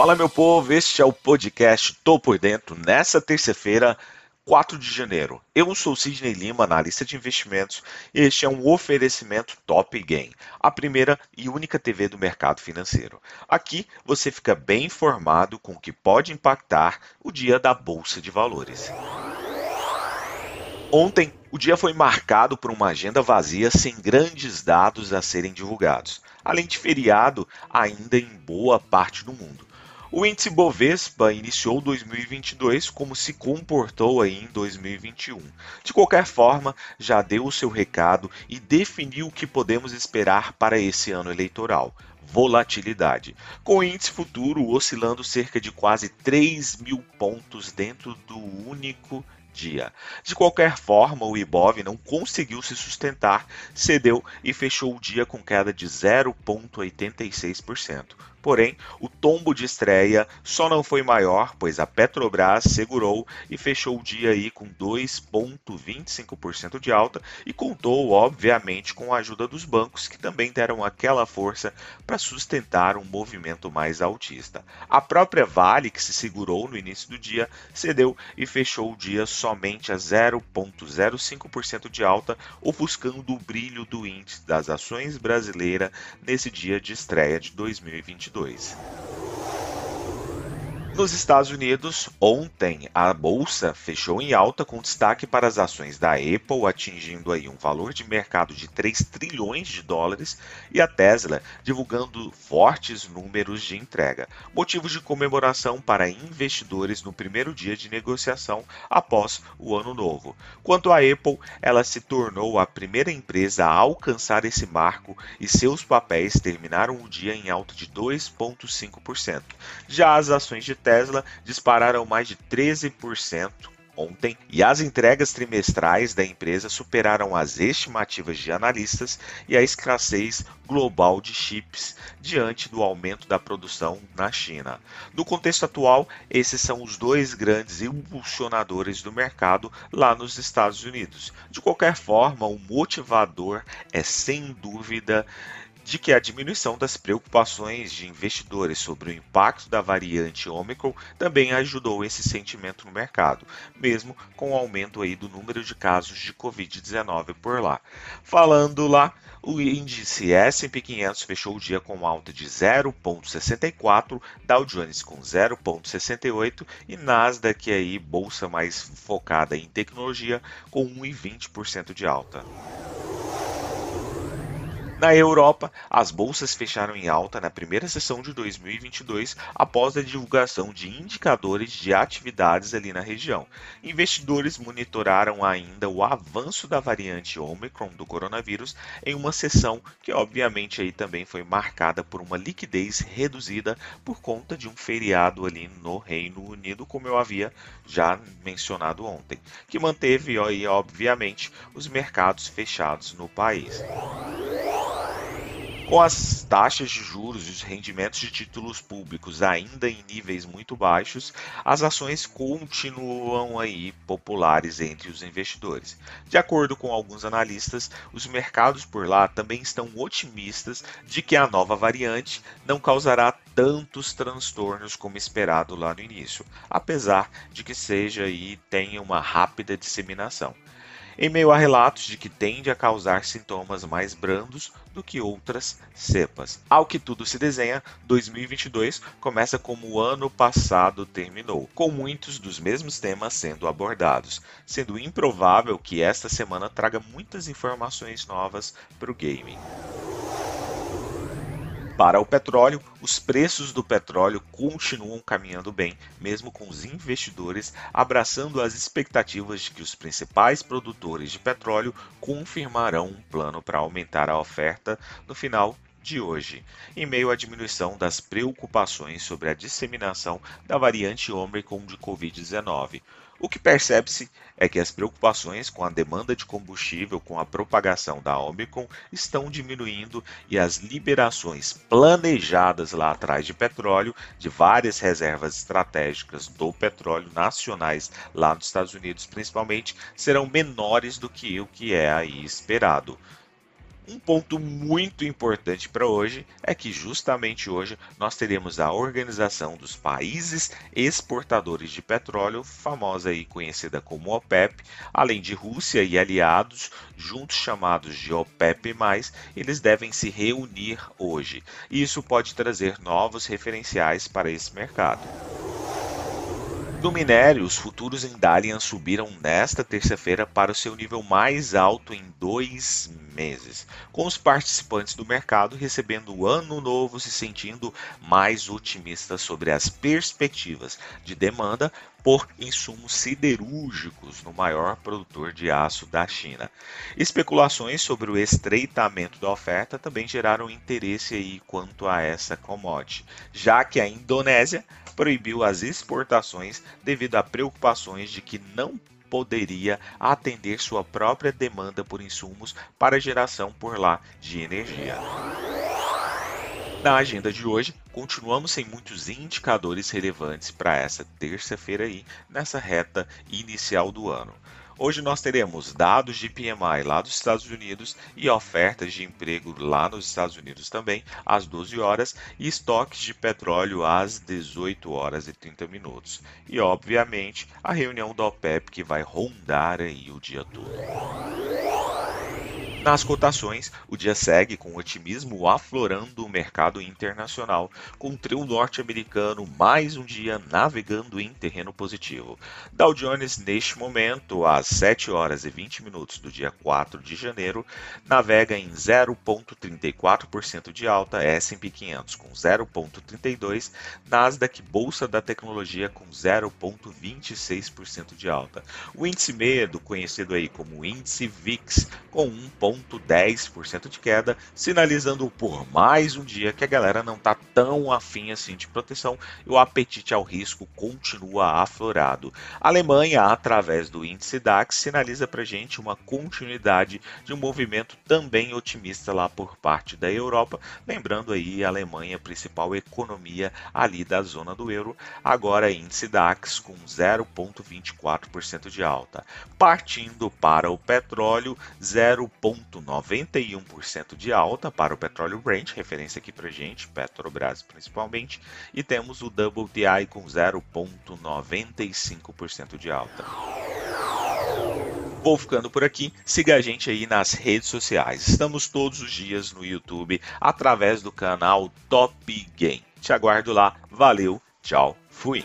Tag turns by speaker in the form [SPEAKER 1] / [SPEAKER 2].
[SPEAKER 1] Fala meu povo, este é o podcast Tô por Dentro nessa terça-feira, 4 de janeiro. Eu sou Sidney Lima, analista de investimentos, e este é um oferecimento Top Game, a primeira e única TV do mercado financeiro. Aqui você fica bem informado com o que pode impactar o dia da Bolsa de Valores. Ontem, o dia foi marcado por uma agenda vazia sem grandes dados a serem divulgados, além de feriado ainda em boa parte do mundo. O índice Bovespa iniciou 2022 como se comportou aí em 2021. De qualquer forma, já deu o seu recado e definiu o que podemos esperar para esse ano eleitoral volatilidade, com o índice futuro oscilando cerca de quase 3 mil pontos dentro do único dia. De qualquer forma, o Ibov não conseguiu se sustentar, cedeu e fechou o dia com queda de 0,86%. Porém, o tombo de estreia só não foi maior, pois a Petrobras segurou e fechou o dia aí com 2,25% de alta e contou, obviamente, com a ajuda dos bancos, que também deram aquela força para sustentar um movimento mais altista. A própria Vale, que se segurou no início do dia, cedeu e fechou o dia somente a 0,05% de alta, ofuscando o brilho do índice das ações brasileiras nesse dia de estreia de 2022. 2022. Nos Estados Unidos, ontem a bolsa fechou em alta com destaque para as ações da Apple, atingindo aí um valor de mercado de 3 trilhões de dólares, e a Tesla divulgando fortes números de entrega, motivos de comemoração para investidores no primeiro dia de negociação após o ano novo. Quanto à Apple, ela se tornou a primeira empresa a alcançar esse marco e seus papéis terminaram o dia em alta de 2,5%. Já as ações de Tesla dispararam mais de 13% ontem e as entregas trimestrais da empresa superaram as estimativas de analistas e a escassez global de chips diante do aumento da produção na China. No contexto atual, esses são os dois grandes impulsionadores do mercado lá nos Estados Unidos. De qualquer forma, o motivador é sem dúvida de que a diminuição das preocupações de investidores sobre o impacto da variante Omicron também ajudou esse sentimento no mercado, mesmo com o aumento aí do número de casos de Covid-19 por lá. Falando lá, o índice S&P 500 fechou o dia com alta de 0,64, Dow Jones com 0,68 e Nasdaq aí bolsa mais focada em tecnologia com 1,20% de alta. Na Europa, as bolsas fecharam em alta na primeira sessão de 2022 após a divulgação de indicadores de atividades ali na região. Investidores monitoraram ainda o avanço da variante Omicron do coronavírus em uma sessão que obviamente aí também foi marcada por uma liquidez reduzida por conta de um feriado ali no Reino Unido, como eu havia já mencionado ontem, que manteve aí obviamente os mercados fechados no país. Com as taxas de juros e os rendimentos de títulos públicos ainda em níveis muito baixos, as ações continuam aí populares entre os investidores. De acordo com alguns analistas, os mercados por lá também estão otimistas de que a nova variante não causará tantos transtornos como esperado lá no início, apesar de que seja e tenha uma rápida disseminação em meio a relatos de que tende a causar sintomas mais brandos do que outras cepas. Ao que tudo se desenha, 2022 começa como o ano passado terminou, com muitos dos mesmos temas sendo abordados, sendo improvável que esta semana traga muitas informações novas para o gaming. Para o petróleo, os preços do petróleo continuam caminhando bem, mesmo com os investidores abraçando as expectativas de que os principais produtores de petróleo confirmarão um plano para aumentar a oferta no final de hoje, em meio à diminuição das preocupações sobre a disseminação da variante Omicron de Covid-19. O que percebe-se é que as preocupações com a demanda de combustível com a propagação da Omicron estão diminuindo e as liberações planejadas lá atrás de petróleo, de várias reservas estratégicas do petróleo nacionais lá nos Estados Unidos principalmente, serão menores do que o que é aí esperado. Um ponto muito importante para hoje é que justamente hoje nós teremos a Organização dos Países Exportadores de Petróleo, famosa e conhecida como OPEP, além de Rússia e aliados, juntos chamados de OPEP+, eles devem se reunir hoje. Isso pode trazer novos referenciais para esse mercado. No minério, os futuros em Dalian subiram nesta terça-feira para o seu nível mais alto em dois meses, com os participantes do mercado recebendo o ano novo se sentindo mais otimistas sobre as perspectivas de demanda por insumos siderúrgicos no maior produtor de aço da China. Especulações sobre o estreitamento da oferta também geraram interesse aí quanto a essa commodity, já que a Indonésia proibiu as exportações devido a preocupações de que não poderia atender sua própria demanda por insumos para geração por lá de energia. Na agenda de hoje, continuamos sem muitos indicadores relevantes para essa terça-feira aí, nessa reta inicial do ano. Hoje nós teremos dados de PMI lá dos Estados Unidos e ofertas de emprego lá nos Estados Unidos também às 12 horas e estoques de petróleo às 18 horas e 30 minutos. E obviamente a reunião da OPEP que vai rondar aí o dia todo. Nas cotações, o dia segue com otimismo aflorando o mercado internacional, com o trio norte-americano mais um dia navegando em terreno positivo. Dow Jones, neste momento, às 7 horas e 20 minutos do dia 4 de janeiro, navega em 0,34% de alta, S&P 500 com 0,32%, Nasdaq Bolsa da Tecnologia com 0,26% de alta. O índice medo, conhecido aí como índice VIX, com 1, 0,10% de queda, sinalizando por mais um dia que a galera não está tão afim assim de proteção e o apetite ao risco continua aflorado. A Alemanha, através do índice DAX, sinaliza para gente uma continuidade de um movimento também otimista lá por parte da Europa, lembrando aí a Alemanha, principal economia ali da zona do euro, agora índice DAX com 0,24% de alta. Partindo para o petróleo, 0,9 0,91% de alta para o petróleo Brent, referência aqui para gente, Petrobras principalmente, e temos o WTI com 0,95% de alta. Vou ficando por aqui. Siga a gente aí nas redes sociais. Estamos todos os dias no YouTube através do canal Top Game. Te aguardo lá. Valeu, tchau, fui.